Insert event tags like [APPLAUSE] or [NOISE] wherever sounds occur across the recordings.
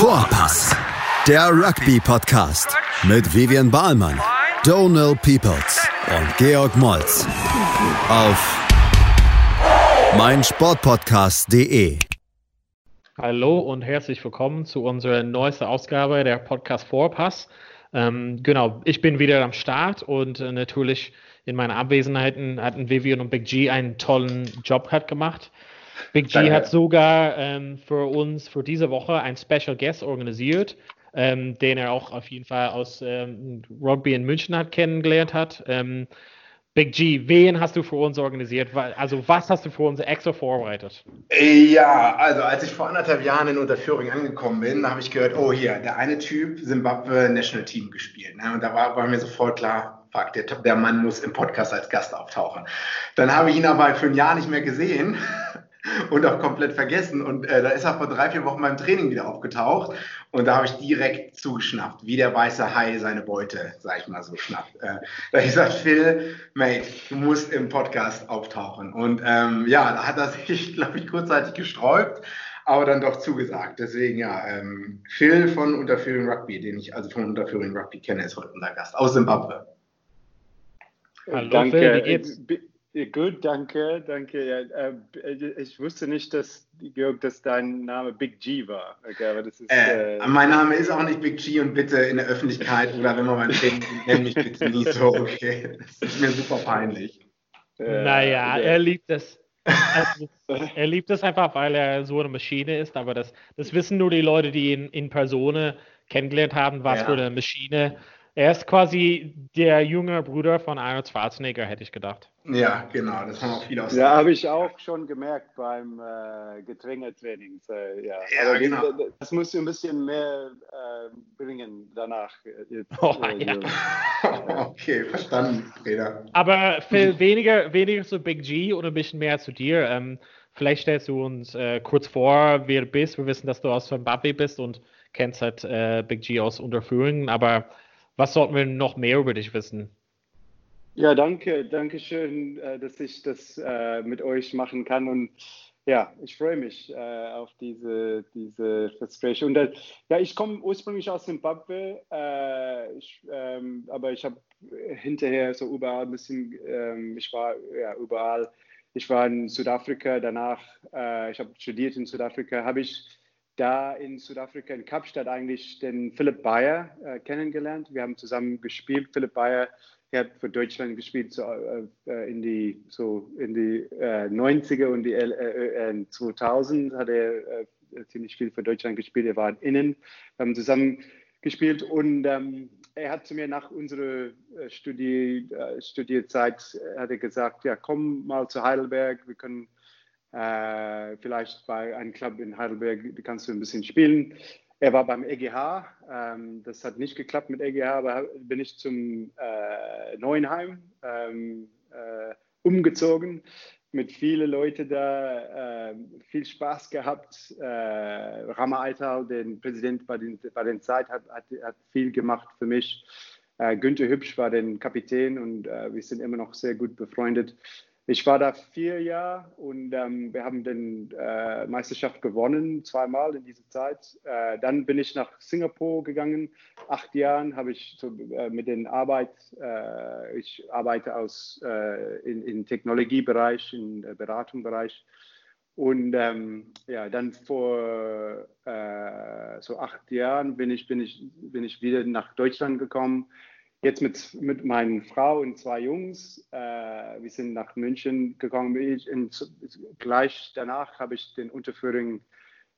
Vorpass, der Rugby-Podcast mit Vivian Bahlmann, Donal Peoples und Georg Moltz auf meinsportpodcast.de. Hallo und herzlich willkommen zu unserer neuesten Ausgabe der Podcast Vorpass. Ähm, genau, ich bin wieder am Start und äh, natürlich in meiner Abwesenheit hatten Vivian und Big G einen tollen Job gemacht. Big G Danke. hat sogar ähm, für uns für diese Woche ein Special Guest organisiert, ähm, den er auch auf jeden Fall aus ähm, Rugby in München hat kennengelernt hat. Ähm, Big G, wen hast du für uns organisiert? Also was hast du für uns extra vorbereitet? Ja, also als ich vor anderthalb Jahren in Unterführung angekommen bin, habe ich gehört, oh hier, der eine Typ Zimbabwe National Team gespielt. Ne? Und da war, war mir sofort klar, fuck, der, der Mann muss im Podcast als Gast auftauchen. Dann habe ich ihn aber für ein Jahr nicht mehr gesehen und auch komplett vergessen. Und äh, da ist er vor drei, vier Wochen beim Training wieder aufgetaucht. Und da habe ich direkt zugeschnappt, wie der weiße Hai seine Beute, sag ich mal so, schnappt. Äh, da habe ich gesagt, Phil, Mate, du musst im Podcast auftauchen. Und ähm, ja, da hat er sich, [LAUGHS] glaube ich, kurzzeitig gesträubt, aber dann doch zugesagt. Deswegen ja, ähm, Phil von Unterführung Rugby, den ich also von Unterführung Rugby kenne, ist heute unser Gast aus Zimbabwe. Hallo, Danke. Phil, wie geht's? Gut, danke, danke. Ja, äh, ich wusste nicht, dass, Georg, dass dein Name Big G war. Okay, aber das ist, äh, äh, mein Name ist auch nicht Big G und bitte in der Öffentlichkeit oder wenn man mal denkt, nenn mich bitte nie so, okay. Das ist mir super peinlich. Äh, naja, er liebt es. Also, [LAUGHS] er liebt es einfach, weil er so eine Maschine ist, aber das, das wissen nur die Leute, die ihn in Person kennengelernt haben, was ja. für eine Maschine er ist quasi der junge Bruder von Arnold Schwarzenegger, hätte ich gedacht. Ja, genau, das haben auch viele aus. Ja, habe ich auch schon gemerkt beim äh, Getränketraining. Äh, ja, ja genau. Den, das musst du ein bisschen mehr äh, bringen danach. Jetzt, oh, äh, ja. [LAUGHS] okay, verstanden, Peter. Aber Phil, weniger, weniger zu Big G und ein bisschen mehr zu dir. Ähm, vielleicht stellst du uns äh, kurz vor, wer du bist. Wir wissen, dass du aus Zimbabwe bist und kennst halt äh, Big G aus Unterführungen, aber was sollten wir noch mehr über dich wissen? Ja, danke, danke schön, äh, dass ich das äh, mit euch machen kann und ja, ich freue mich äh, auf diese, diese Gespräche. Und ja, ich komme ursprünglich aus Zimbabwe, ich, ähm, aber ich habe hinterher so überall ein bisschen, ähm, ich war ja überall. Ich war in Südafrika, danach, ich habe studiert in Südafrika, habe ich da in Südafrika, in Kapstadt, eigentlich den Philipp Bayer äh, kennengelernt. Wir haben zusammen gespielt. Philipp Bayer er hat für Deutschland gespielt, so, äh, äh in die, so in die äh, 90er und die äh, 2000 äh, hat er äh, ziemlich viel für Deutschland gespielt. Er war innen, wir haben zusammen gespielt und ähm, er hat zu mir nach unserer Studie, Studiezeit hat er gesagt, ja, komm mal zu Heidelberg, wir können äh, vielleicht bei einem Club in Heidelberg kannst du ein bisschen spielen. Er war beim EGH. Ähm, das hat nicht geklappt mit EGH, aber bin ich zum äh, Neuenheim ähm, äh, umgezogen. Mit vielen Leuten da, äh, viel Spaß gehabt. Äh, Rama Aital, der Präsident bei den, bei den Zeit, hat, hat, hat viel gemacht für mich. Äh, Günther Hübsch war der Kapitän und äh, wir sind immer noch sehr gut befreundet. Ich war da vier Jahre und ähm, wir haben die äh, Meisterschaft gewonnen, zweimal in dieser Zeit. Äh, dann bin ich nach Singapur gegangen. Acht Jahren habe ich so, äh, mit den Arbeit, äh, ich arbeite aus, äh, in, im Technologiebereich, im Beratungsbereich. Und ähm, ja, dann vor äh, so acht Jahren bin ich, bin, ich, bin ich wieder nach Deutschland gekommen jetzt mit, mit meiner Frau und zwei Jungs. Äh, wir sind nach München gegangen. In, gleich danach habe ich den Unterführung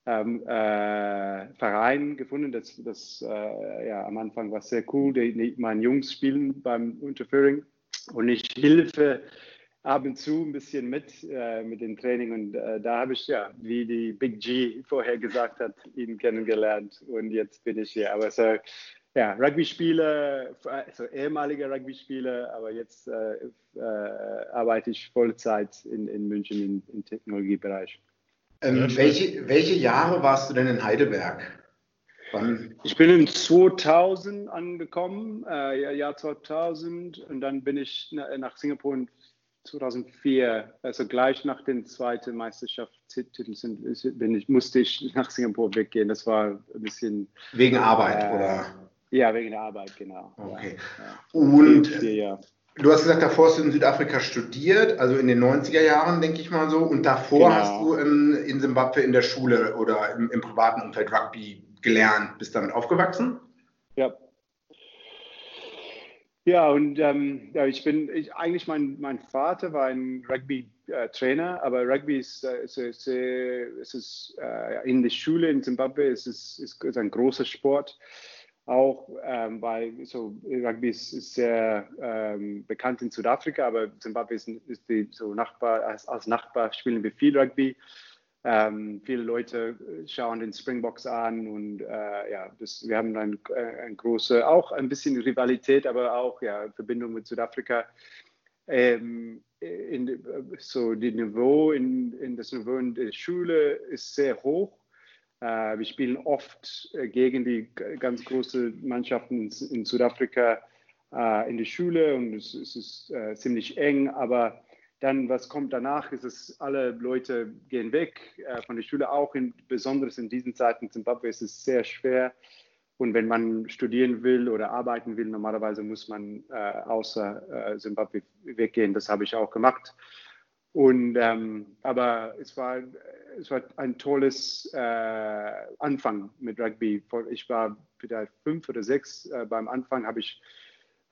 ähm, äh, Verein gefunden. Das, das äh, ja, am Anfang war sehr cool. Die, die, meine Jungs spielen beim Unterführung und ich helfe ab und zu ein bisschen mit äh, mit dem Training und äh, da habe ich ja, wie die Big G vorher gesagt hat, ihn kennengelernt und jetzt bin ich hier. Aber so ja, Rugby-Spiele, also ehemalige Rugby-Spiele, aber jetzt äh, äh, arbeite ich Vollzeit in, in München im, im Technologiebereich. Ähm, welche, welche Jahre warst du denn in Heidelberg? Wann? Ich bin in 2000 angekommen, äh, Jahr 2000, und dann bin ich nach Singapur in 2004, also gleich nach den zweiten Meisterschaftstitel sind, bin ich, musste ich nach Singapur weggehen. Das war ein bisschen. Wegen Arbeit, äh, oder? Ja, wegen der Arbeit, genau. Okay. Ja. Und vier, du hast gesagt, davor hast du in Südafrika studiert, also in den 90er Jahren, denke ich mal so. Und davor genau. hast du in, in Simbabwe in der Schule oder im, im privaten Umfeld Rugby gelernt, bist damit aufgewachsen? Ja, ja, und ähm, ja, ich bin, ich, eigentlich mein, mein Vater war ein Rugby-Trainer, äh, aber Rugby ist, äh, ist, ist, ist, ist äh, in der Schule in Zimbabwe ist, ist, ist, ist ein großer Sport. Auch ähm, weil so Rugby ist, ist sehr ähm, bekannt in Südafrika, aber Zimbabwe ist, ist die so Nachbar, als, als Nachbar spielen wir viel Rugby. Ähm, viele Leute schauen den Springboks an und äh, ja, das, wir haben ein, äh, ein große, auch ein bisschen Rivalität, aber auch ja, Verbindung mit Südafrika. Ähm, in, so die Niveau in, in das Niveau in der Schule ist sehr hoch. Äh, wir spielen oft äh, gegen die ganz großen Mannschaften in, Südafrika äh, in der Schule und es, ist ziemlich eng, aber dann, was kommt danach, ist es, alle Leute gehen weg von der Schule, auch in, besonders in diesen Zeiten in Zimbabwe ist es sehr schwer. Und wenn man studieren will oder arbeiten will, normalerweise muss man außer Zimbabwe weggehen. Das habe ich auch gemacht. Und, ähm, aber es war, es war ein tolles äh, Anfang mit Rugby. Ich war vielleicht fünf oder sechs. Äh, beim Anfang habe ich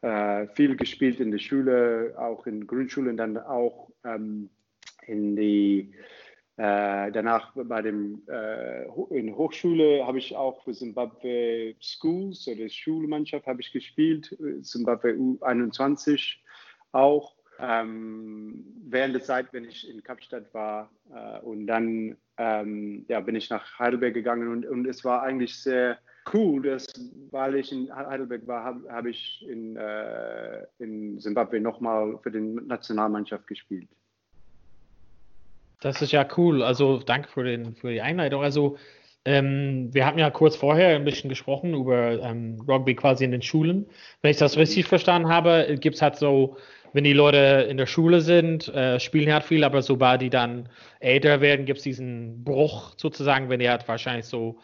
äh, viel gespielt in der Schule, auch in Grundschulen, dann auch ähm, in die äh, danach bei dem äh, in Hochschule habe ich auch für Zimbabwe Schools oder Schulmannschaft habe ich gespielt, Zimbabwe U21 auch. Ähm, während der Zeit, wenn ich in Kapstadt war äh, und dann ähm, ja, bin ich nach Heidelberg gegangen und, und es war eigentlich sehr cool, dass, weil ich in Heidelberg war, habe hab ich in, äh, in Zimbabwe nochmal für die Nationalmannschaft gespielt. Das ist ja cool. Also danke für, den, für die Einleitung. Also ähm, wir hatten ja kurz vorher ein bisschen gesprochen über ähm, Rugby quasi in den Schulen. Wenn ich das richtig verstanden habe, gibt es halt so, wenn die Leute in der Schule sind, äh, spielen halt viel, aber sobald die dann älter werden, gibt es diesen Bruch sozusagen, wenn die halt wahrscheinlich so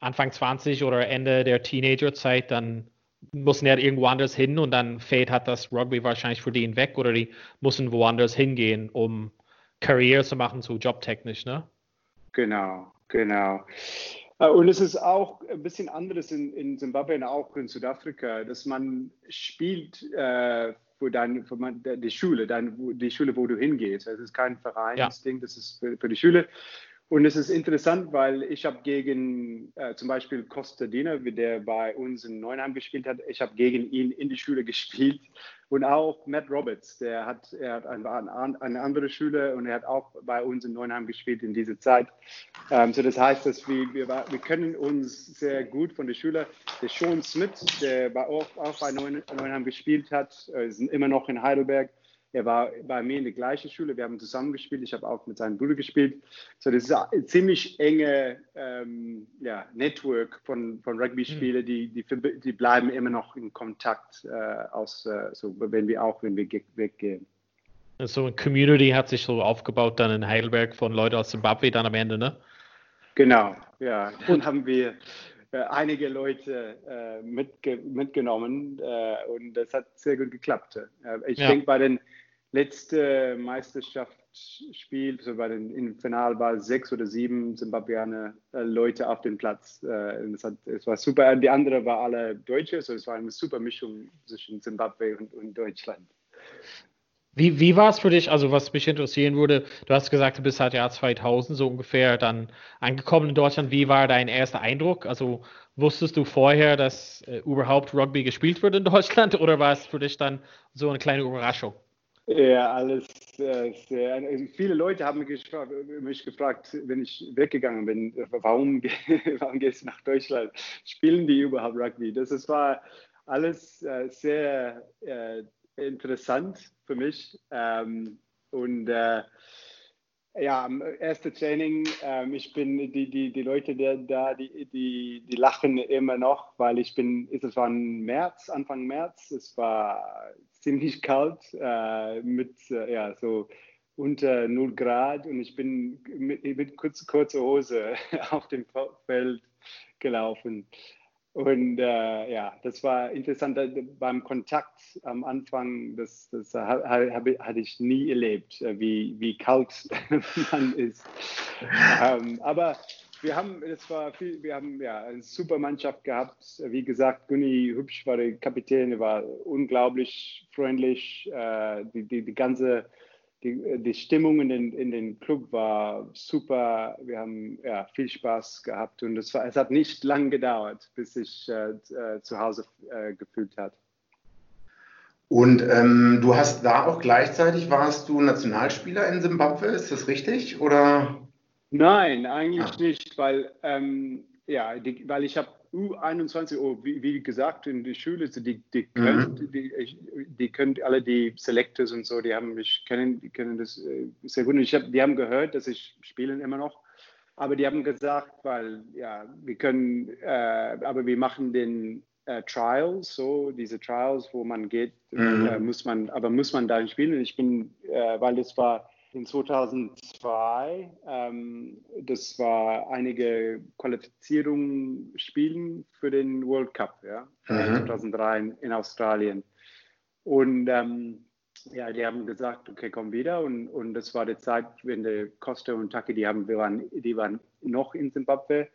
Anfang 20 oder Ende der Teenagerzeit, dann müssen die halt irgendwo anders hin und dann fällt hat das Rugby wahrscheinlich für die weg oder die müssen woanders hingehen, um Karriere zu machen, so jobtechnisch, ne? Genau, genau. Äh, und es ist auch ein bisschen anderes in, in Zimbabwe und auch in Südafrika, dass man spielt äh, für, dein, für man, die Schule, dein, die Schule, wo du hingehst. Es ist kein Vereinsding, ja. das ist für, für die Schule. Und es ist interessant, weil ich habe gegen äh, zum Beispiel Costa Dina, der bei uns in Neunheim gespielt hat, ich habe gegen ihn in die Schule [LAUGHS] gespielt. Und auch Matt Roberts, der hat, er hat eine, eine andere Schule und er hat auch bei uns in Neunheim gespielt in dieser Zeit. Ähm, so das heißt, dass wir, wir, wir können uns sehr gut von der Schule, der Sean Smith, der bei, auch, auch bei Neunheim gespielt hat, äh, sind immer noch in Heidelberg. Er war bei mir in der gleichen Schule, wir haben zusammen gespielt, ich habe auch mit seinem Bruder gespielt. So, das ist ein ziemlich enge ähm, ja, Network von, von Rugby-Spielern, hm. die, die, die bleiben immer noch in Kontakt, äh, aus, äh, so, wenn wir auch, wenn wir weggehen. So eine Community hat sich so aufgebaut dann in Heidelberg von Leuten aus Zimbabwe dann am Ende, ne? Genau, ja. Dann haben wir äh, einige Leute äh, mitge mitgenommen äh, und das hat sehr gut geklappt. Äh, ich ja. denke, bei den letzte Meisterschaftsspiel, so bei den im Finale sechs oder sieben Zimbabweaner äh, Leute auf dem Platz. Äh, es, hat, es, war super. Die andere war alle Deutsche, so es war eine super Mischung zwischen Zimbabwe und, und Deutschland. Wie, wie war es für dich? Also, was mich interessieren würde, du hast gesagt, du bist seit Jahr 2000 so ungefähr dann angekommen in Deutschland. Wie war dein erster Eindruck? Also, wusstest du vorher, dass äh, überhaupt Rugby gespielt wird in Deutschland [LAUGHS] oder war es für dich dann so eine kleine Überraschung? Ja, alles äh, sehr. Also viele Leute haben mich gefragt, wenn ich weggegangen bin, warum, [LAUGHS] warum gehst du nach Deutschland? Spielen die überhaupt Rugby? Das, war alles äh, sehr äh, interessant für mich. Ähm, und ja, am ersten Training, ähm, ich bin, die, die, die Leute da, die, die, die lachen immer noch, weil ich bin, es war März, Anfang März, es war ziemlich kalt, äh, mit, äh, ja, so unter 0 Grad und ich bin mit, mit kurz, kurzer Hose [LAUGHS] auf dem Feld gelaufen. Und äh, ja, das war interessant beim Kontakt am Anfang, das, das hatte ich nie erlebt, äh, wie, wie kalt [LAUGHS] man ist. ähm, aber wir haben, es war viel, wir haben ja eine super Mannschaft gehabt. Wie gesagt, Gunni Hübsch war der Kapitän, er war unglaublich freundlich. Äh, die, die, die ganze die, die Stimmung in den, in den Club war super. Wir haben ja, viel Spaß gehabt und es, war, es hat nicht lang gedauert, bis ich äh, äh, zu Hause äh, gefühlt hat. Und ähm, du hast da auch gleichzeitig, warst du Nationalspieler in Simbabwe, ist das richtig? Oder? Nein, eigentlich ah. nicht, weil, ähm, ja, die, weil ich habe U21, oh, wie, wie, gesagt, in der Schule, die, die, mhm. können, die, die, können alle die Selectors und so, die haben mich kennen, die kennen das äh, sehr gut. Und ich hab, die haben gehört, dass ich spielen immer noch. Aber die haben gesagt, weil ja, wir können, äh, aber wir machen den äh, Trials, so diese Trials, wo man geht, mhm. äh, muss man, aber muss man da spielen. Ich bin, äh, weil es war in 2002. Ähm, das war einige Qualifizierungen spielen für den World Cup, ja, mhm. 2003 in, in, Australien. Und ähm, ja, die haben gesagt, okay, komm wieder. Und, und das war die Zeit, wenn der Costa und Taki, die, haben, wir waren, die waren noch in Zimbabwe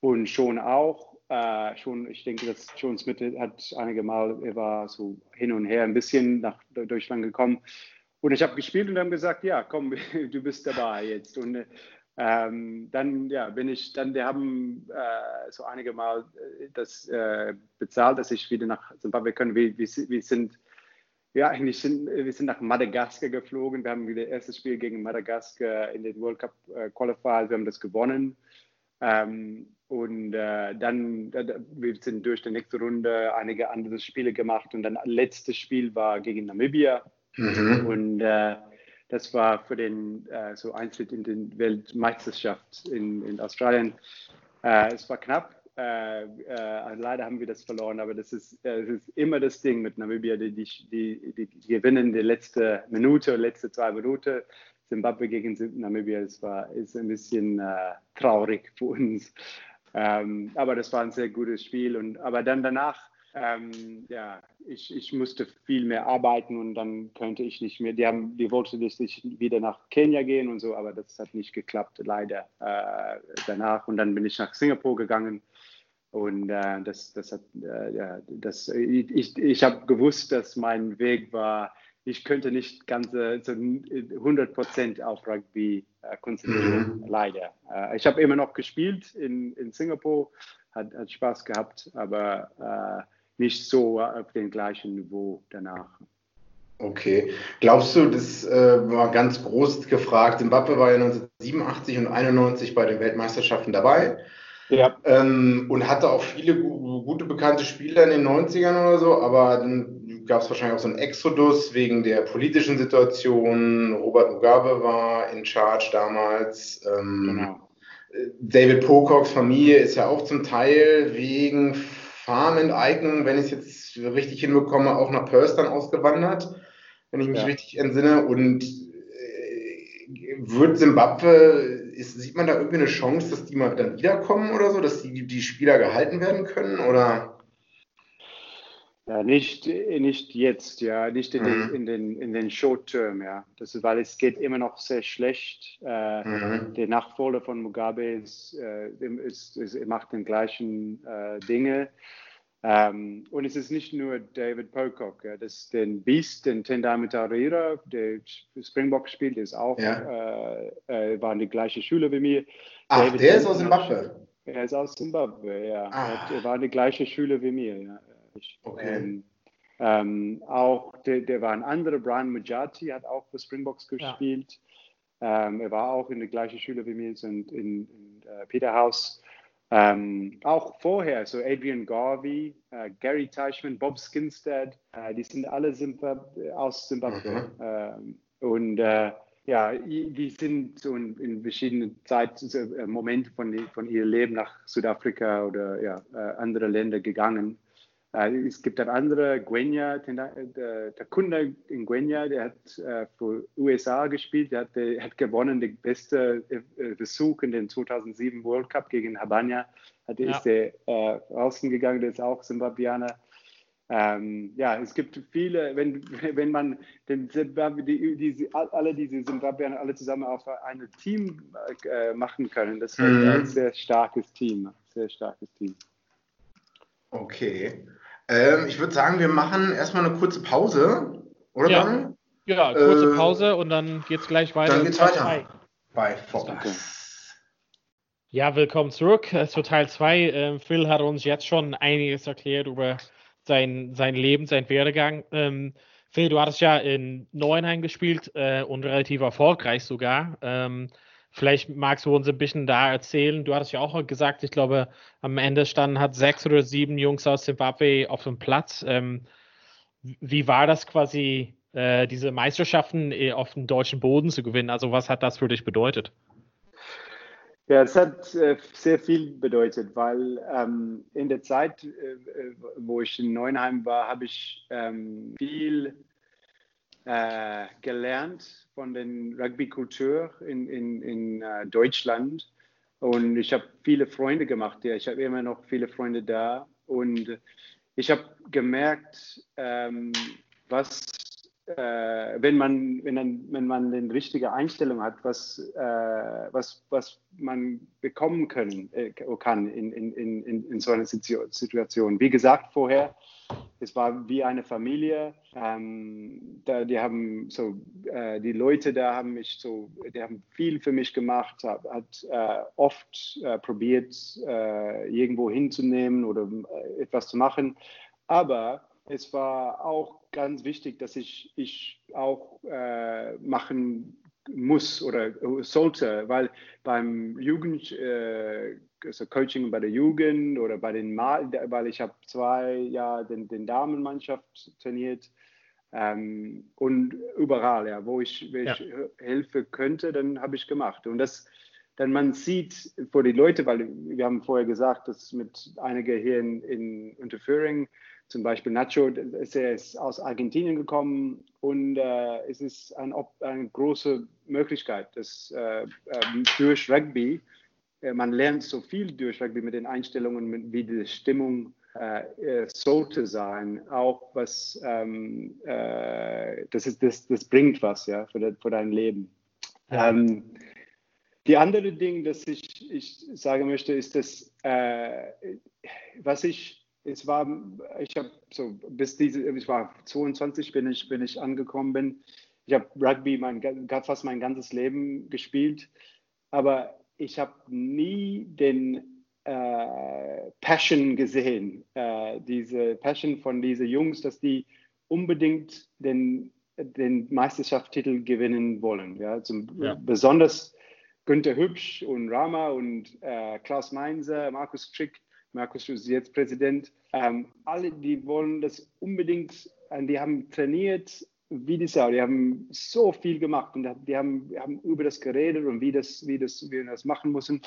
und schon auch. Äh, schon, ich denke, dass John Smith hat einige Mal, er war so hin und her ein bisschen nach Deutschland gekommen. Und ich habe gespielt und haben gesagt, ja, komm, [LAUGHS] du bist dabei jetzt. Und ähm, dann, ja, bin ich, dann, die haben äh, so einige Mal äh, das äh, bezahlt, dass ich wieder nach Zimbabwe können. Wir, wir, wir, sind, ja, eigentlich sind, wir sind nach Madagaskar geflogen. Wir haben wieder das erste Spiel gegen Madagaskar in den World Cup äh, Qualifiers. Wir haben das gewonnen. Ähm, und äh, dann, wir sind durch die nächste Runde einige andere Spiele gemacht. Und dann letztes Spiel war gegen Namibia. Mhm. Und äh, das war für den äh, so Eintritt in die Weltmeisterschaft in, in Australien. Äh, es war knapp. Äh, äh, leider haben wir das verloren, aber das ist, äh, das ist immer das Ding mit Namibia. Die, die, die, die gewinnen die letzte Minute, letzte zwei Minuten. Zimbabwe gegen Namibia, es war ist ein bisschen traurig für uns. Ähm, aber das war ein sehr gutes Spiel. Und, aber dann danach ähm, ja, ich, ich musste viel mehr arbeiten und dann könnte ich nicht mehr. Die, haben, die wollten, dass ich wieder nach Kenia gehen und so, aber das hat nicht geklappt, leider äh, danach. Und dann bin ich nach Singapur gegangen. Und äh, das, das hat, äh, ja, das, ich, ich habe gewusst, dass mein Weg war, ich könnte nicht ganze so 100 Prozent auf Rugby äh, konzentrieren, mhm. leider. Äh, ich habe immer noch gespielt in, in Singapur, hat, hat Spaß gehabt, aber äh, nicht so auf dem gleichen Niveau danach. Okay. Glaubst du, das äh, war ganz groß gefragt, Zimbabwe war ja 1987 und 91 bei den Weltmeisterschaften dabei. Ja. Ähm, und hatte auch viele gute bekannte Spieler in den 90ern oder so, aber dann gab es wahrscheinlich auch so einen Exodus wegen der politischen Situation. Robert Mugabe war in Charge damals. Ähm, genau. David Pococks Familie ist ja auch zum Teil wegen Farmenteignung, wenn ich es jetzt richtig hinbekomme, auch nach Perth dann ausgewandert, wenn ich mich ja. richtig entsinne. Und äh, wird Simbabwe, ist, sieht man da irgendwie eine Chance, dass die mal dann wiederkommen oder so, dass die, die Spieler gehalten werden können? Oder? Ja, nicht, nicht jetzt, ja, nicht in, mhm. den, in den, in den Short-Term, ja. Das ist, weil es geht immer noch sehr schlecht. Äh, mhm. Der Nachfolger von Mugabe ist, äh, ist, ist, macht den gleichen äh, Dinge. Ähm, und es ist nicht nur David Pocock, ja, das den Beast, den Tendai Tarira, der Springbok spielt, ist auch, ja. äh, äh, war die gleiche Schule wie mir. Ach, David der ist aus Zimbabwe? Er ist aus Zimbabwe, ja. Ah. Er war die gleiche Schule wie mir, ja. Okay. Ähm, ähm, auch der, der, war ein anderer, Brian Mujati, hat auch für Springboks gespielt. Ja. Ähm, er war auch in der gleichen Schule wie mir in, in, in uh, Peterhouse. Ähm, auch vorher, so Adrian Garvey, uh, Gary Teichmann, Bob Skinstead, uh, die sind alle Zimbab aus Zimbabwe. Mhm. Ähm, und uh, ja, die sind so in, in verschiedenen Zeitmomenten äh, von, von ihrem Leben nach Südafrika oder ja, äh, andere Länder gegangen. Äh, es gibt dann andere, Guenya, der, der Kunde in Guenya, der hat äh, für USA gespielt, der hat, der hat gewonnen, der beste Besuch in den 2007 World Cup gegen Habanya, hat, ja. ist der äh, rausgegangen, der ist auch Zimbabweaner. Ähm, ja, es gibt viele, wenn, [LAUGHS] wenn man den Zimbabwe, die, die, alle diese Zimbabweaner alle zusammen auf ein Team äh, machen können, das wäre mhm. ein sehr starkes Team. Sehr starkes Team. Okay. Ähm, ich würde sagen, wir machen erstmal eine kurze Pause, oder ja. Dann? Ja, kurze äh, Pause und dann geht es gleich weiter. Dann geht's weiter. Zwei. Bei Fox. Ja, willkommen zurück äh, zu Teil 2. Ähm, Phil hat uns jetzt schon einiges erklärt über sein, sein Leben, sein Werdegang. Ähm, Phil, du hattest ja in Neuenheim gespielt äh, und relativ erfolgreich sogar. Ähm, vielleicht magst du uns ein bisschen da erzählen. Du hattest ja auch gesagt, ich glaube, am Ende standen hat sechs oder sieben Jungs aus Zimbabwe auf dem Platz. Ähm, wie war das quasi, äh, diese Meisterschaften äh, auf dem deutschen Boden zu gewinnen? Also was hat das für dich bedeutet? Ja, es hat äh, sehr viel bedeutet, weil ähm, in der Zeit, äh, äh, wo ich in Neuenheim war, habe ich ähm, viel äh, gelernt von der Rugby-Kultur in, in, in äh, Deutschland. Und ich habe viele Freunde gemacht hier. Ich habe immer noch viele Freunde da. Und ich habe gemerkt, ähm, was äh, wenn man, wenn, dann, wenn man die richtige Einstellung hat, was, äh, was, was man bekommen können, äh, kann in, in, in, in so einer Situation. Wie gesagt vorher, es war wie eine Familie. Ähm, da, die haben so, äh, die Leute da haben mich so, die haben viel für mich gemacht, hat, hat äh, oft äh, probiert, irgendwo hinzunehmen oder etwas zu machen. Aber es war auch ganz wichtig, dass ich, ich auch äh, machen muss oder sollte, weil beim Jugend, äh, also Coaching bei der Jugend oder bei den Mal, weil ich habe zwei Jahre den, den Damenmannschaft trainiert ähm, und überall, ja, wo ich, wo ich ja. helfen könnte, dann habe ich gemacht. Und das, dann man sieht vor die Leute, weil wir haben vorher gesagt, dass mit einigen hier in, in Unterföhring zum Beispiel Nacho, er ist aus Argentinien gekommen und äh, es ist ein, eine große Möglichkeit, dass äh, äh, durch Rugby, äh, man lernt so viel durch Rugby mit den Einstellungen, mit, wie die Stimmung äh, äh, sollte sein, auch was, ähm, das, ist, das, das bringt was ja, für, de, für dein Leben. Ja. Ähm, die andere Ding, das ich, ich sagen möchte, ist, dass was ich es war, ich habe so bis diese, ich war 22, bin ich, bin ich angekommen bin. Ich habe Rugby mein, fast mein ganzes Leben gespielt, aber ich habe nie den äh, Passion gesehen, äh, diese Passion von diesen Jungs, dass die unbedingt den, den Meisterschaftstitel gewinnen wollen. Ja? Zum, ja. Besonders Günther Hübsch und Rama und äh, Klaus Meinzer, Markus Trick, Markus ist jetzt Präsident. Ähm, alle, die wollen das unbedingt, äh, die haben trainiert wie die Sau. Die haben so viel gemacht und die haben, haben über das geredet und wie, das, wie, das, wie wir das machen müssen.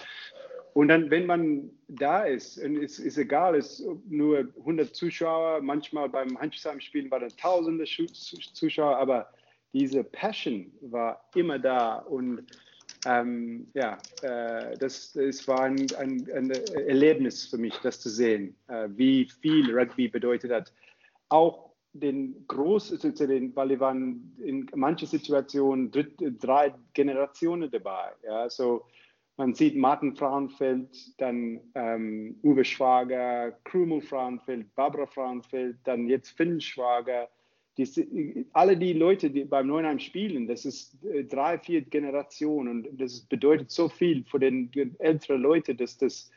Und dann, wenn man da ist, und es ist egal, es nur 100 Zuschauer, manchmal beim Handspielen waren tausende Zuschauer, aber diese Passion war immer da und ähm, ja, äh, das, das war ein, ein, ein, Erlebnis für mich, das zu sehen, äh, wie viel Rugby bedeutet hat. Auch den großen, weil wir waren in manchen Situationen dritt, drei Generationen dabei. Ja, so man sieht Martin Frauenfeld, dann ähm, Uwe Schwager, Krümel Frauenfeld, Barbara Frauenfeld, dann jetzt Finn Schwager, die, alle die Leute, die beim Neuenheim spielen, das ist äh, drei, vier Generationen und das bedeutet so viel für den älteren Leute, dass das,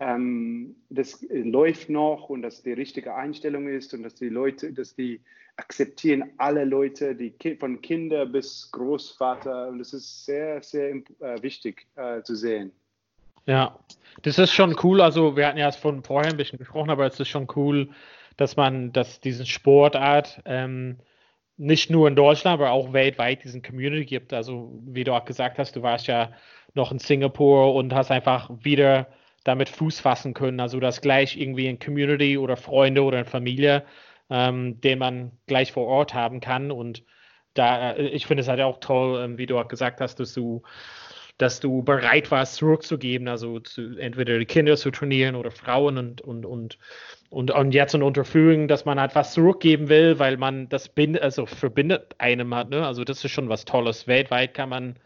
ähm, das läuft noch und dass die richtige Einstellung ist und dass die Leute, dass die akzeptieren alle Leute, die von Kinder bis Großvater und das ist sehr, sehr äh, wichtig äh, zu sehen. Ja, das ist schon cool. Also wir hatten ja von vorher ein bisschen gesprochen, aber es ist schon cool, dass man, dass diese Sportart ähm, nicht nur in Deutschland, aber auch weltweit diesen Community gibt. Also wie du auch gesagt hast, du warst ja noch in Singapur und hast einfach wieder damit Fuß fassen können. Also das gleich irgendwie in Community oder Freunde oder in Familie, ähm, den man gleich vor Ort haben kann. Und da, äh, ich finde es halt auch toll, ähm, wie du auch gesagt hast, dass du, dass du bereit warst, zurückzugeben, also zu, entweder die Kinder zu trainieren oder Frauen und, und, und, und, und jetzt in Unterführung, dass man halt zurückgeben will, weil man das bind, also verbindet einem hat, ne? Also das ist schon was Tolles. Weltweit kann man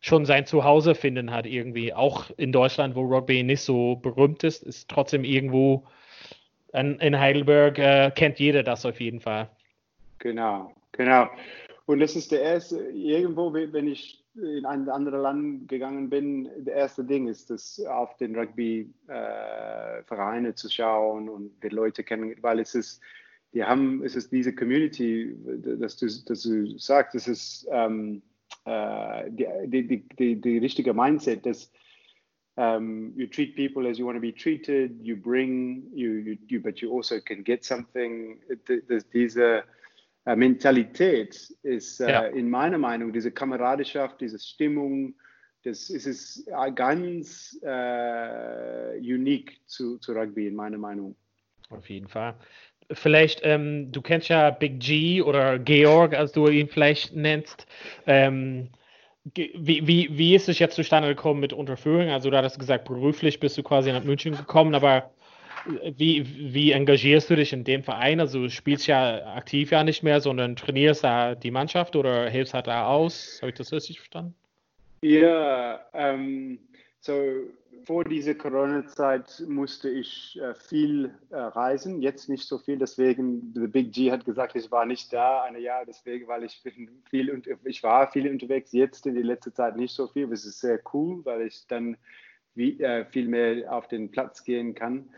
schon sein Zuhause finden hat irgendwie. Auch in Deutschland, wo Rugby nicht so berühmt ist, ist trotzdem irgendwo in, in Heidelberg äh, kennt jeder das auf jeden Fall. Genau, genau. Und das ist der erste, irgendwo, wenn ich in ein anderes Land gegangen bin, der erste Ding ist, das auf den Rugby-Vereine äh, zu schauen und die Leute kennen, weil es ist, die haben, es ist diese Community, dass du, dass du sagst, es ist ähm, äh, die, die, die, die, richtige Mindset, dass um, ähm, you treat people as you want to be treated, you bring, you, you, you but you also can get something. Diese äh, Mentalität ist äh, ja. in meiner Meinung, diese Kameradschaft, diese Stimmung, das ist es ganz äh, unique zu, zu Rugby in meiner Meinung. Auf jeden Fall vielleicht, ähm, du kennst ja Big G oder Georg, als du ihn vielleicht nennst. Ähm, wie, wie, wie ist es jetzt zustande gekommen mit Unterführung? Also, du hattest gesagt, beruflich bist du quasi nach München gekommen, aber wie, wie engagierst du dich in dem Verein? Also, du spielst ja aktiv ja nicht mehr, sondern trainierst da die Mannschaft oder hilfst halt da aus? Habe ich das richtig verstanden? Ja, ähm, so vor dieser Corona-Zeit musste ich äh, viel äh, reisen, jetzt nicht so viel, deswegen, The Big G hat gesagt, ich war nicht da ein Jahr, deswegen, weil ich viel und ich war viel unterwegs, jetzt in die letzte Zeit nicht so viel, das ist sehr cool, weil ich dann wie, äh, viel mehr auf den Platz gehen kann.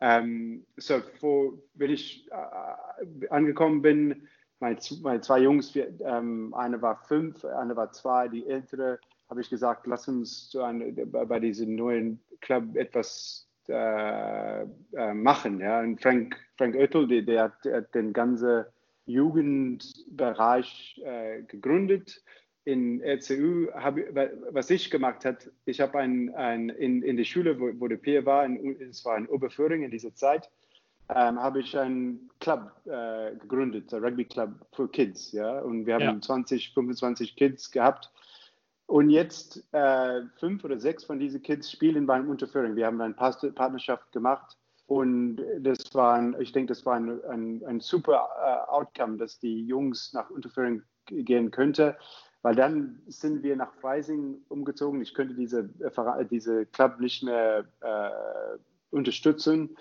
Ähm, so, vor, wenn ich äh, angekommen bin, meine, meine zwei Jungs, wir, ähm, eine war fünf, eine war zwei, die ältere, habe ich gesagt, lass uns so ein, bei diesem neuen Club etwas äh, äh, machen. Ja? Und Frank, Frank Oettel, der, der, hat, der hat den ganzen Jugendbereich äh, gegründet. In RCU, hab, was ich gemacht habe, ich habe ein, ein, in, in der Schule, wo, wo der Peer war, es war in Oberföhring in dieser Zeit, ähm, habe ich einen Club äh, gegründet, ein Rugby Club für Kids. Ja? Und wir haben ja. 20, 25 Kids gehabt und jetzt äh, fünf oder sechs von diesen Kids spielen beim Unterführung. Wir haben eine Partnerschaft gemacht und das war, ein, ich denke, das war ein, ein, ein super äh, Outcome, dass die Jungs nach Unterführung gehen könnte, weil dann sind wir nach Freising umgezogen. Ich könnte diese, äh, diese Club nicht mehr äh, unterstützen.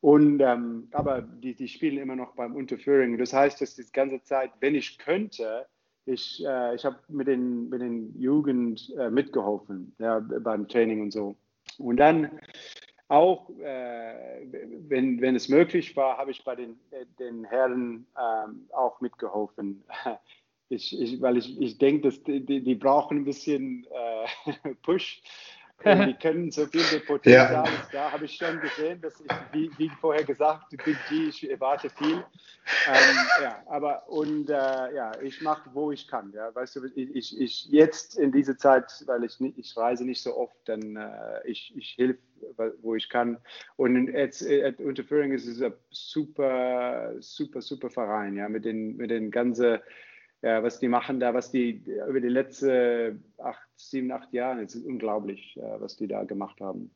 Und, ähm, aber die, die spielen immer noch beim Unterführung. Das heißt, dass die ganze Zeit, wenn ich könnte, ich, äh, ich habe mit den, mit den Jugend äh, mitgeholfen ja, beim Training und so. Und dann auch, äh, wenn, wenn es möglich war, habe ich bei den, äh, den Herren ähm, auch mitgeholfen. [LAUGHS] Ich, ich, weil ich, ich denke, die, die brauchen ein bisschen äh, [LAUGHS] Push die können so viel Potenzial ja. ist da. Habe ich schon gesehen, dass ich, wie, wie vorher gesagt, Big G, ich erwarte viel. Ähm, ja, aber und äh, ja, ich mache, wo ich kann. Ja, weißt du, ich, ich jetzt in dieser Zeit, weil ich nicht, ich reise nicht so oft, dann äh, ich, ich helfe, wo ich kann. Und jetzt äh, unter Führung ist es ein super, super, super Verein, ja, mit den, mit den ganzen ja, was die machen da, was die über die letzten acht, sieben, acht Jahre, es ist unglaublich, was die da gemacht haben.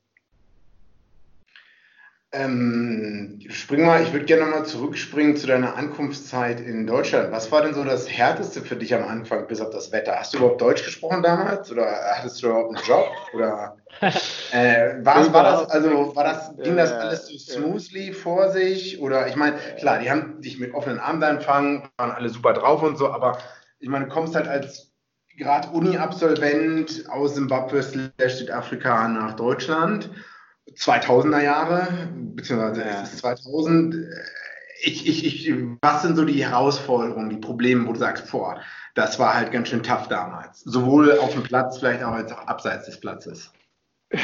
Ähm, spring mal, ich würde gerne nochmal zurückspringen zu deiner Ankunftszeit in Deutschland. Was war denn so das Härteste für dich am Anfang, bis auf das Wetter? Hast du überhaupt Deutsch gesprochen damals oder hattest du überhaupt einen Job? Oder [LAUGHS] äh, war, war das, also war das, ging das alles so smoothly vor sich? Oder ich meine, klar, die haben dich mit offenen Armen empfangen, waren alle super drauf und so, aber ich meine, du kommst halt als gerade Uni-Absolvent aus Zimbabwe slash Südafrika nach Deutschland 2000er Jahre, beziehungsweise ja. 2000. Ich, ich, ich, was sind so die Herausforderungen, die Probleme, wo du sagst, boah, das war halt ganz schön tough damals. Sowohl auf dem Platz, vielleicht auch als auch abseits des Platzes. [LAUGHS]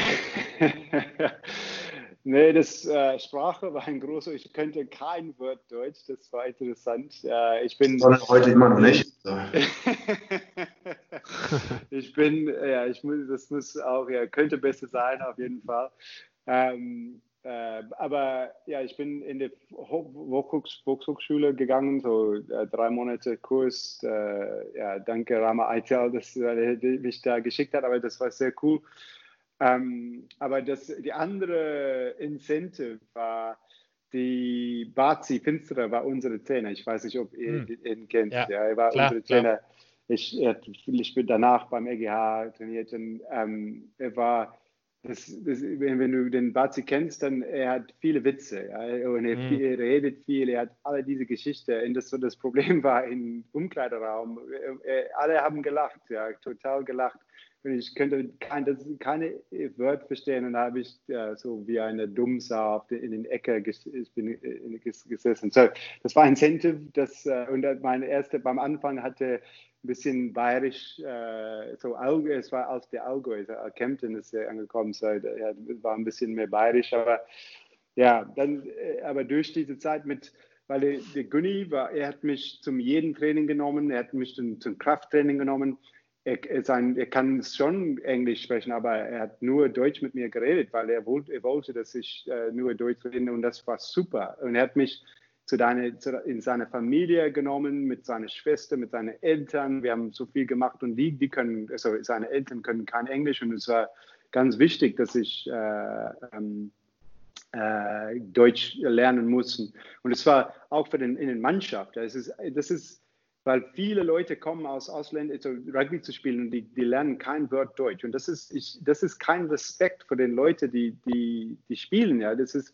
Nee, das äh, Sprache war ein großer, ich könnte kein Wort Deutsch, das war interessant. Äh, ich bin. Sondern heute immer noch nicht. [LAUGHS] ich bin, ja, ich muss, das muss auch, ja, könnte besser sein, auf jeden Fall. Ähm, äh, aber ja, ich bin in die Volkshochschule gegangen, so äh, drei Monate Kurs. Äh, ja, danke Rama Aitel, dass er mich da geschickt hat, aber das war sehr cool. Ähm, aber das, die andere Incentive war, die Bazi Finsterer war unsere Trainer. Ich weiß nicht, ob ihr hm. ihn kennt. Ja, ja er war klar, unsere Trainer. Ich, ich bin danach beim EGH trainiert und ähm, er war das, das, wenn du den Bazi kennst, dann er hat viele Witze ja, und er, mhm. er, redet viel, er hat alle diese Geschichten. Und das so das Problem [LAUGHS] war im Umkleideraum. Alle haben gelacht, ja, total gelacht. Und ich könnte kein, das, keine Wörter verstehen und da habe ich ja, so wie eine Dummsau auf in den Ecke ges, bin äh, gesessen. So, das war ein Incentive, das äh, und meine erste beim Anfang hatte ein bisschen bayerisch, äh, so Auge, es war aus der Allgäu, also Kempten ist er angekommen, so, ja, war ein bisschen mehr bayerisch, aber ja, dann, äh, aber durch diese Zeit mit, weil der, der Günni war, er hat mich zum jeden Training genommen, er hat mich zum, zum Krafttraining genommen. Er, er, sein, er kann schon Englisch sprechen, aber er hat nur Deutsch mit mir geredet, weil er wollte, er wollte dass ich äh, nur Deutsch rede und das war super. Und er hat mich zu deine, zu, in seine Familie genommen, mit seiner Schwester, mit seinen Eltern. Wir haben so viel gemacht und die, die können, also seine Eltern können kein Englisch und es war ganz wichtig, dass ich äh, ähm, äh, Deutsch lernen musste. Und es war auch für den in der Mannschaft. Das ist, das ist, weil viele Leute kommen aus Ausländern, also Rugby zu spielen und die, die lernen kein Wort Deutsch. Und das ist, ich, das ist kein Respekt für den Leute, die, die, die spielen. Ja, das ist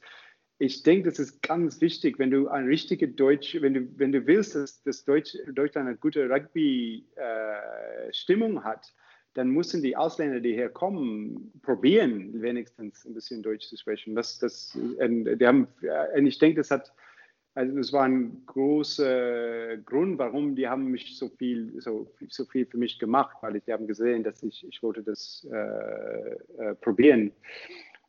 ich denke, das ist ganz wichtig, wenn du eine richtige Deutsch, wenn du, wenn du willst, dass, dass Deutsch, Deutschland eine gute Rugby-Stimmung äh, hat, dann müssen die Ausländer, die herkommen, probieren, wenigstens ein bisschen Deutsch zu sprechen. Das, das, die haben, und ich denke, das hat, also das war ein großer Grund, warum die haben mich so viel, so, so viel für mich gemacht, weil die haben gesehen, dass ich, ich wollte das äh, äh, probieren.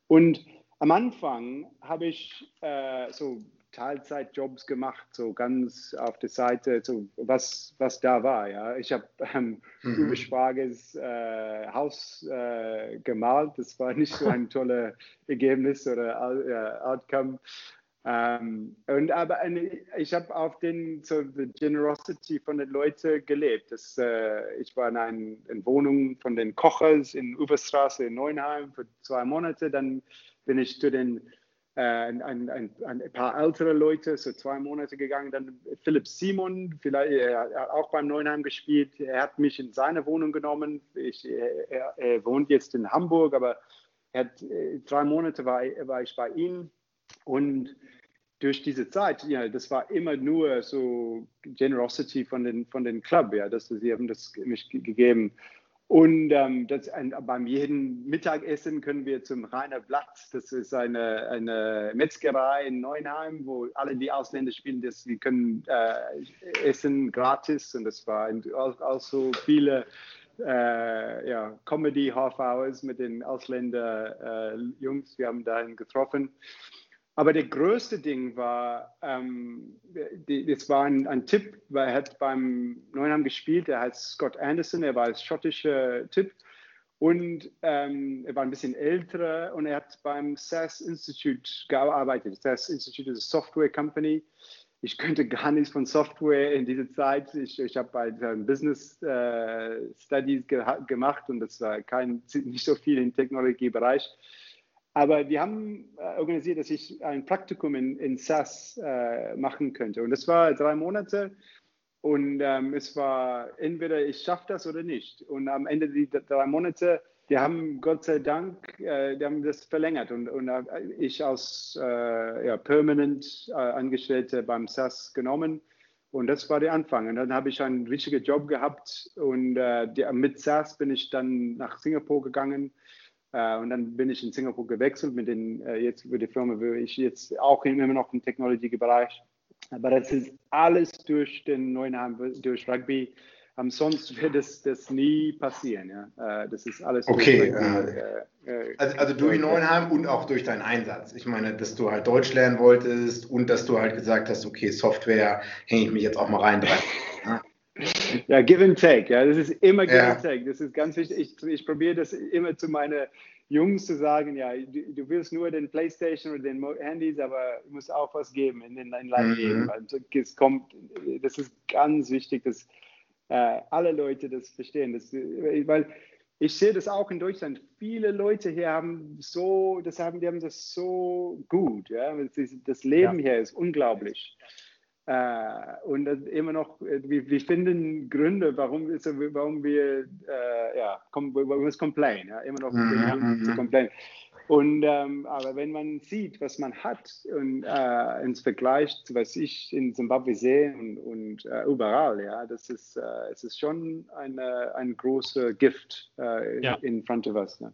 Und am Anfang habe ich äh, so Teilzeitjobs gemacht, so ganz auf der Seite, so was, was da war. Ja. Ich habe ähm, mhm. Äh, Haus äh, gemalt. Das war nicht so ein [LAUGHS] tolles Ergebnis oder äh, Outcome. Ähm, und aber ich habe auf den so the Generosity von den Leuten gelebt. Das, äh, ich war in einer Wohnung von den Kochers in Uferstraße in Neuenheim für zwei Monate. Dann bin ich zu den äh, ein, ein, ein, paar ältere Leute, so zwei Monate gegangen. Dann Philipp Simon, vielleicht, er hat auch beim Neuenheim gespielt. Er hat mich in seine Wohnung genommen. Ich, er, er, wohnt jetzt in Hamburg, aber er hat, äh, drei Monate war, war ich bei ihm. Und durch diese Zeit, ja, das war immer nur so Generosity von den, von den Club, ja, dass sie haben das mich gegeben. Und ähm, das, ein, beim jeden Mittagessen können wir zum Rainer Blatt, das ist eine, eine Metzgerei in Neuenheim, wo alle die Ausländer spielen, das, die können äh, essen gratis und das war auch, auch so viele äh, ja, Comedy Half Hours mit den Ausländer äh, wir haben dahin getroffen. Aber der größte Ding war, ähm, die, das war ein, ein Tipp, weil er hat beim Neuenheim gespielt, er heißt Scott Anderson, er war ein schottischer Tipp und ähm, er war ein bisschen älter und er hat beim SAS Institute gearbeitet. SAS Institute ist eine Software Company. Ich könnte gar nichts von Software in dieser Zeit. Ich, ich habe bei Business äh, Studies ge gemacht und das war kein, nicht so viel im Technologiebereich. Aber wir haben äh, organisiert, dass ich ein Praktikum in, in SAS äh, machen könnte. Und das war drei Monate. Und ähm, es war entweder ich schaffe das oder nicht. Und am Ende der drei Monate, die haben Gott sei Dank, äh, die haben das verlängert. Und, und äh, ich als äh, ja, permanent äh, Angestellte beim SAS genommen. Und das war der Anfang. Und dann habe ich einen richtigen Job gehabt. Und die, mit SAS bin ich dann nach Singapur gegangen und dann bin ich in Singapur gewechselt mit den, äh, jetzt über die Firma, wo ich jetzt auch immer noch im Technology-Bereich. Aber das ist alles durch den neuen Namen, durch Rugby. Ansonsten wird das, das nie passieren. Ja? Äh, das ist alles. Okay. Äh, äh, also, also durch Neuenheim und auch durch deinen Einsatz. Ich meine, dass du halt Deutsch lernen wolltest und dass du halt gesagt hast, okay, Software hänge ich mich jetzt auch mal rein. [LAUGHS] ja? ja, give and take. Ja, das ist immer give ja. and take. Das ist ganz wichtig. Ich, ich probiere das immer zu meinen Jungs zu sagen, ja, du, du, willst nur den Playstation oder den Handys, aber du musst auch was geben in, in dein Leben. Mhm. Also, es kommt, das ist ganz wichtig, dass äh, alle Leute das verstehen. Das, weil ich sehe das auch in Deutschland. Viele Leute hier haben so, das haben, die haben das so gut. Ja? Das Leben ja. hier ist unglaublich. Äh, und immer noch, wir, wir, finden Gründe, warum, warum wir, äh, ja, warum es complain, ja? immer noch mhm, zu mhm. complain. Und, ähm, aber wenn man sieht, was man hat und äh, ins Vergleich zu was ich in Zimbabwe sehe und, und äh, überall, ja, das ist, äh, es ist schon eine, ein großer Gift äh, ja. in front of us. Ne?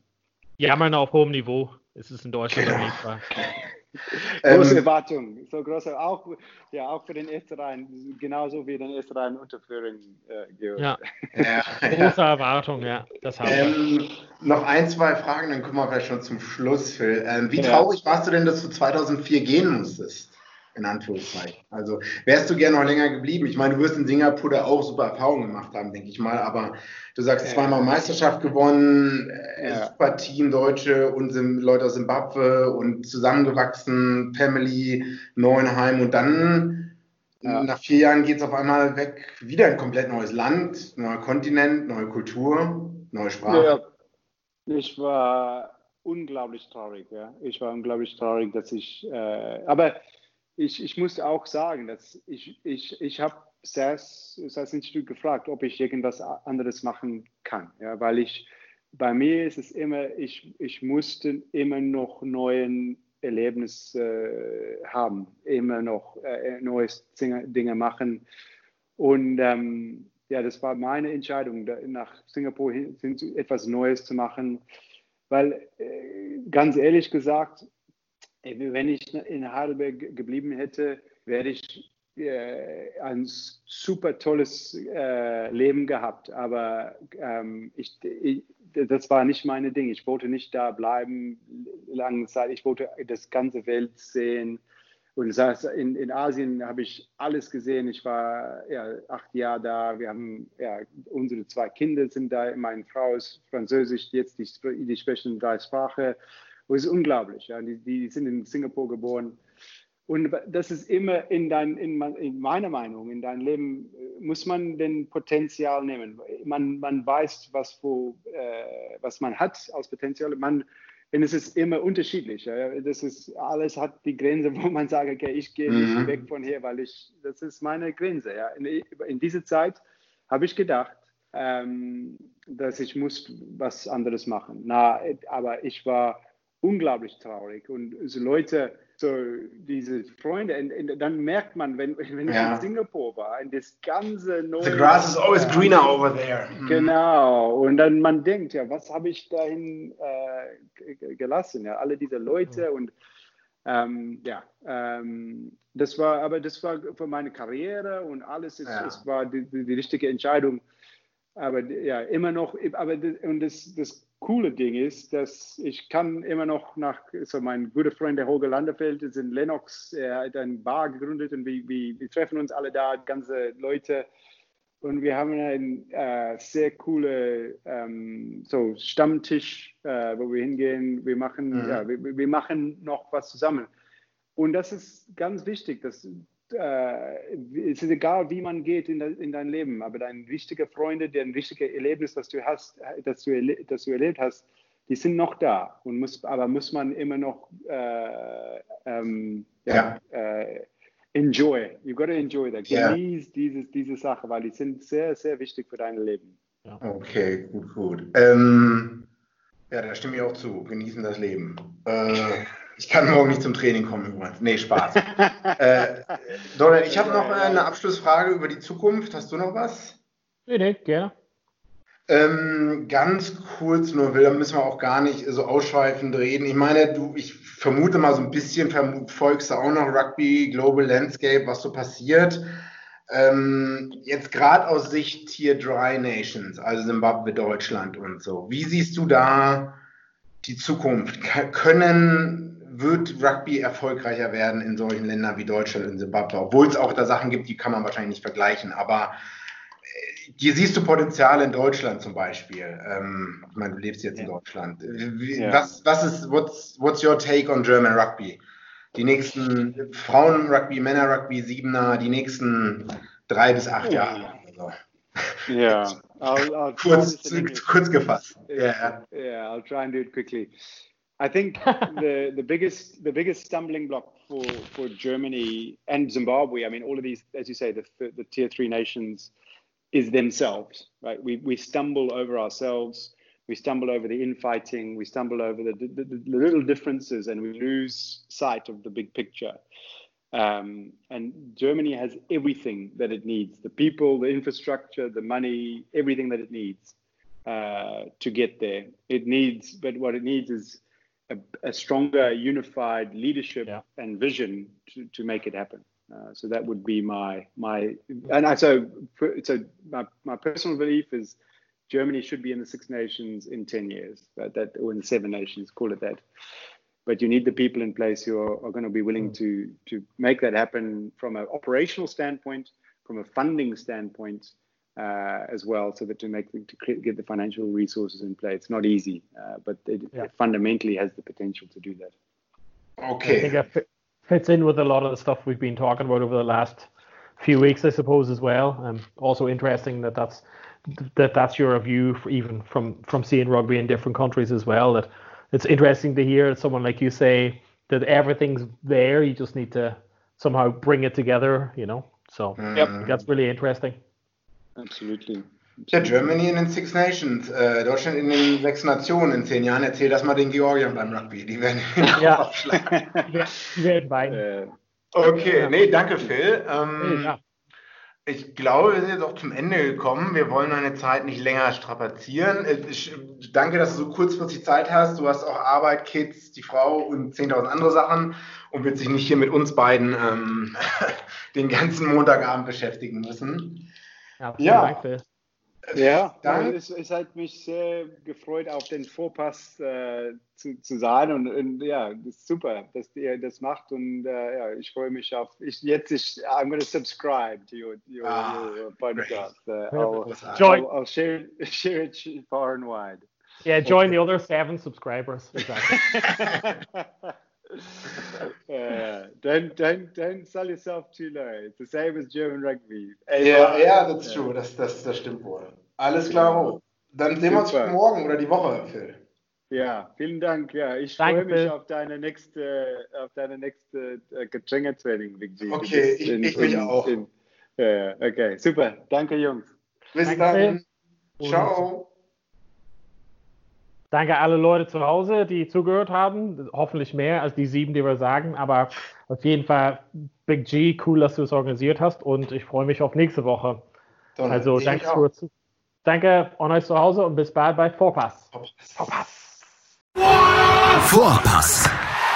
Jammern auf hohem Niveau ist es in Deutschland auf jeden Fall. [LAUGHS] [LAUGHS] Große ähm, Erwartungen, so große, auch, ja, auch für den Österreich, genauso wie den Österreich Unterführung äh, Ja. ja, [LAUGHS] große Erwartungen, ja. Das haben ähm, wir. Noch ein, zwei Fragen, dann kommen wir vielleicht schon zum Schluss, Phil. Ähm, wie traurig warst du denn, dass du 2004 gehen musstest? In Anführungszeichen. Also wärst du gerne noch länger geblieben? Ich meine, du wirst in Singapur da auch super Erfahrungen gemacht haben, denke ich mal, aber du sagst zweimal Meisterschaft gewonnen, äh, ja. super Team, Deutsche und Leute aus Simbabwe und zusammengewachsen, Family, Neuenheim und dann ja. nach vier Jahren geht es auf einmal weg, wieder ein komplett neues Land, neuer Kontinent, neue Kultur, neue Sprache. Ja, ich war unglaublich traurig, ja. Ich war unglaublich traurig, dass ich, äh, aber ich, ich muss auch sagen, dass ich, ich, ich habe SAS, SAS Institut gefragt, ob ich irgendwas anderes machen kann. Ja, weil ich, bei mir ist es immer, ich, ich musste immer noch neuen Erlebnis äh, haben, immer noch äh, neue Dinge machen. Und ähm, ja, das war meine Entscheidung, nach Singapur hin, etwas Neues zu machen. Weil äh, ganz ehrlich gesagt, wenn ich in Heidelberg geblieben hätte, wäre ich äh, ein super tolles äh, Leben gehabt. Aber ähm, ich, ich, das war nicht meine Ding. Ich wollte nicht da bleiben lange Zeit. Ich wollte das ganze Welt sehen. Und das heißt, in, in Asien habe ich alles gesehen. Ich war ja, acht Jahre da. Wir haben ja, unsere zwei Kinder sind da. Meine Frau ist Französisch, jetzt die, die sprechen drei Sprachen. Und es ist unglaublich. Ja. Die, die sind in Singapur geboren. Und das ist immer in, dein, in, in, meiner Meinung, in deinem Leben muss man den Potenzial nehmen. Man, man weiß, was, wo, äh, was man hat als Potenzial. Man, und es ist immer unterschiedlich. Ja. Das ist, alles hat die Grenze, [LAUGHS] wo man sagt, okay, ich gehe nicht mhm. weg von hier, weil ich, das ist meine Grenze. Ja. In, in dieser Zeit habe ich gedacht, ähm, dass ich muss was anderes machen. Na, aber ich war unglaublich traurig. Und so Leute, so diese Freunde, und, und dann merkt man, wenn, [LAUGHS] wenn ja. ich in Singapur war, in das ganze neue. The grass is always greener over there. Mhm. Genau. Und dann man denkt, ja, was habe ich dahin äh, gelassen? Ja, alle diese Leute mhm. und ähm, ja, ähm, das war, aber das war für meine Karriere und alles, ist, ja. es war die, die, die richtige Entscheidung. Aber ja, immer noch, aber und das, das coole Ding ist, dass ich kann immer noch nach, so mein guter Freund der Holger Landefeld ist in Lennox, er hat ein Bar gegründet und wir, wir, wir treffen uns alle da, ganze Leute und wir haben einen äh, sehr coole ähm, so Stammtisch, äh, wo wir hingehen, wir machen, mhm. ja, wir, wir machen noch was zusammen. Und das ist ganz wichtig, dass äh, es ist egal, wie man geht in, in dein Leben, aber dein wichtiger Freunde, dein wichtiges Erlebnis, das du hast, das du, das du erlebt hast, die sind noch da. Und muss, aber muss man immer noch äh, ähm, ja, ja. Äh, enjoy. You gotta enjoy that. Genieß ja. diese, diese Sache, weil die sind sehr, sehr wichtig für dein Leben. Ja. Okay, gut, gut. Ähm, ja, da stimme ich auch zu. Genießen das Leben. Äh, [LAUGHS] ich kann morgen nicht zum Training kommen übrigens. Nee, Spaß. [LAUGHS] äh, Donald, ich habe noch eine Abschlussfrage über die Zukunft. Hast du noch was? Nee, nee, gerne. Ähm, ganz kurz nur, will, da müssen wir auch gar nicht so ausschweifend reden. Ich meine, du, ich vermute mal so ein bisschen, verfolgst du auch noch Rugby, Global Landscape, was so passiert. Ähm, jetzt gerade aus Sicht Tier Dry Nations, also Zimbabwe, Deutschland und so. Wie siehst du da die Zukunft? Können, wird Rugby erfolgreicher werden in solchen Ländern wie Deutschland und Zimbabwe? Obwohl es auch da Sachen gibt, die kann man wahrscheinlich nicht vergleichen. Aber äh, hier siehst du Potenzial in Deutschland zum Beispiel. Ähm, ich meine, du lebst jetzt ja. in Deutschland. Wie, ja. Was, was ist, what's, what's your take on German Rugby? die nächsten Frauen-Rugby, Männer-Rugby, Siebener, die nächsten drei bis acht Jahre. Also. Ja, [LAUGHS] I'll, I'll kurz, zu, kurz gefasst. Yeah. yeah, I'll try and do it quickly. I think [LAUGHS] the, the biggest the biggest stumbling block for, for Germany and Zimbabwe, I mean, all of these, as you say, the, the tier three nations, is themselves, right? We, we stumble over ourselves we stumble over the infighting, we stumble over the, the, the, little differences, and we lose sight of the big picture. Um, and Germany has everything that it needs the people, the infrastructure, the money, everything that it needs uh, to get there. It needs, but what it needs is a, a stronger, unified leadership yeah. and vision to, to make it happen. Uh, so that would be my my and I, so so my, my personal belief is Germany should be in the Six Nations in 10 years, that, that or in the Seven Nations, call it that. But you need the people in place who are, are going to be willing mm. to, to make that happen from an operational standpoint, from a funding standpoint uh, as well, so that to make to get the financial resources in place. It's not easy, uh, but it, yeah. it, fundamentally has the potential to do that. Okay. I think it fits in with a lot of the stuff we've been talking about over the last few weeks, I suppose, as well. And also interesting that that's that that's your view even from from seeing rugby in different countries as well that it's interesting to hear someone like you say that everything's there you just need to somehow bring it together you know so yep. that's really interesting absolutely Ja, Germany in den Six Nations, äh, Deutschland in den sechs Nationen in zehn Jahren. Erzähl das mal den Georgiern beim Rugby. Die werden ja. [LAUGHS] aufschlagen. Die werden weinen. Äh, okay, nee, danke Phil. Ähm, ja. Ich glaube, wir sind jetzt auch zum Ende gekommen. Wir wollen deine Zeit nicht länger strapazieren. Ich danke, dass du so kurzfristig Zeit hast. Du hast auch Arbeit, Kids, die Frau und 10.000 andere Sachen und wird sich nicht hier mit uns beiden ähm, [LAUGHS] den ganzen Montagabend beschäftigen müssen. Ja, ja. Dank, Phil. Ja, dann es, es, hat mich sehr gefreut, auf den Vorpass äh, zu, zu sein und, und, ja, das ist super, dass ihr das macht und äh, ja, ich freue mich auf. Ich jetzt ich I'm going to subscribe to your, your, ah, your podcast. Uh, I'll, join. I'll, I'll share, share it far and wide. Yeah, join okay. the other seven subscribers. Exactly. [LAUGHS] uh, don't don't don't sell yourself too low. It's the same as German rugby. Ja, ja, that's true. Das, das, das stimmt wohl. Alles klar. Dann sehen wir uns morgen oder die Woche, Phil. Ja, vielen Dank. Ja, ich freue mich auf deine nächste, auf deine nächste äh, Getränketraining, Big G. Okay, ich, in, ich mich in, auch. In, ja, okay, super. Danke, Jungs. Bis Danke, dann. Ciao. Danke alle Leute zu Hause, die zugehört haben. Hoffentlich mehr als die sieben, die wir sagen. Aber auf jeden Fall, Big G, cool, dass du es organisiert hast. Und ich freue mich auf nächste Woche. Dann also danke zu. Danke an euch zu Hause und bis bald bei Vorpass. Vorpass. Vorpass.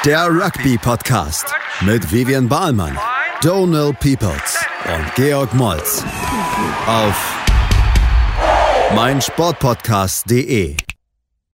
Der Rugby-Podcast mit Vivian Bahlmann, Donald Peoples und Georg Moltz auf meinsportpodcast.de.